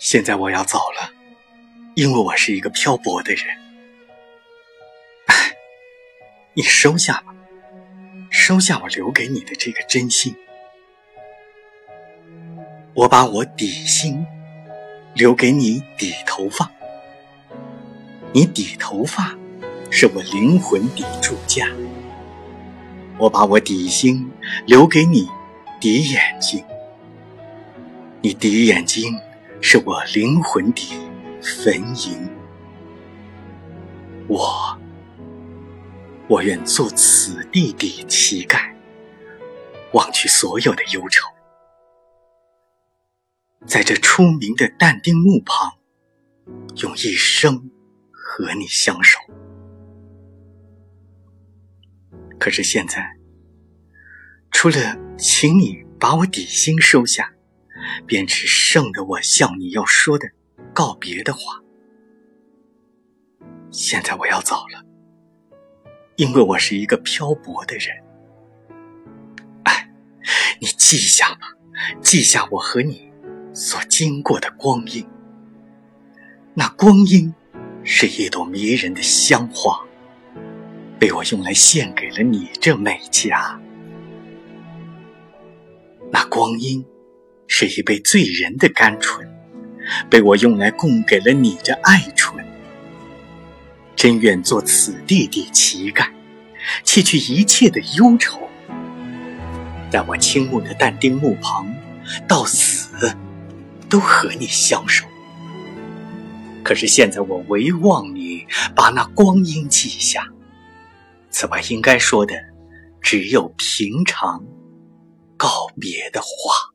现在我要走了，因为我是一个漂泊的人。哎，你收下吧，收下我留给你的这个真心。我把我底心留给你底头发，你底头发是我灵魂底柱架。我把我底心留给你底眼睛，你底眼睛。是我灵魂的坟茔，我，我愿做此地的乞丐，忘去所有的忧愁，在这出名的但丁墓旁，用一生和你相守。可是现在，除了请你把我底薪收下。便只剩得我向你要说的告别的话。现在我要走了，因为我是一个漂泊的人。哎，你记下吧，记下我和你所经过的光阴。那光阴是一朵迷人的香花，被我用来献给了你这美家。那光阴。是一杯醉人的甘醇，被我用来供给了你的爱醇。真愿做此地的乞丐，弃去一切的忧愁，在我倾慕的但丁墓旁，到死都和你相守。可是现在我唯望你把那光阴记下，此外应该说的，只有平常告别的话。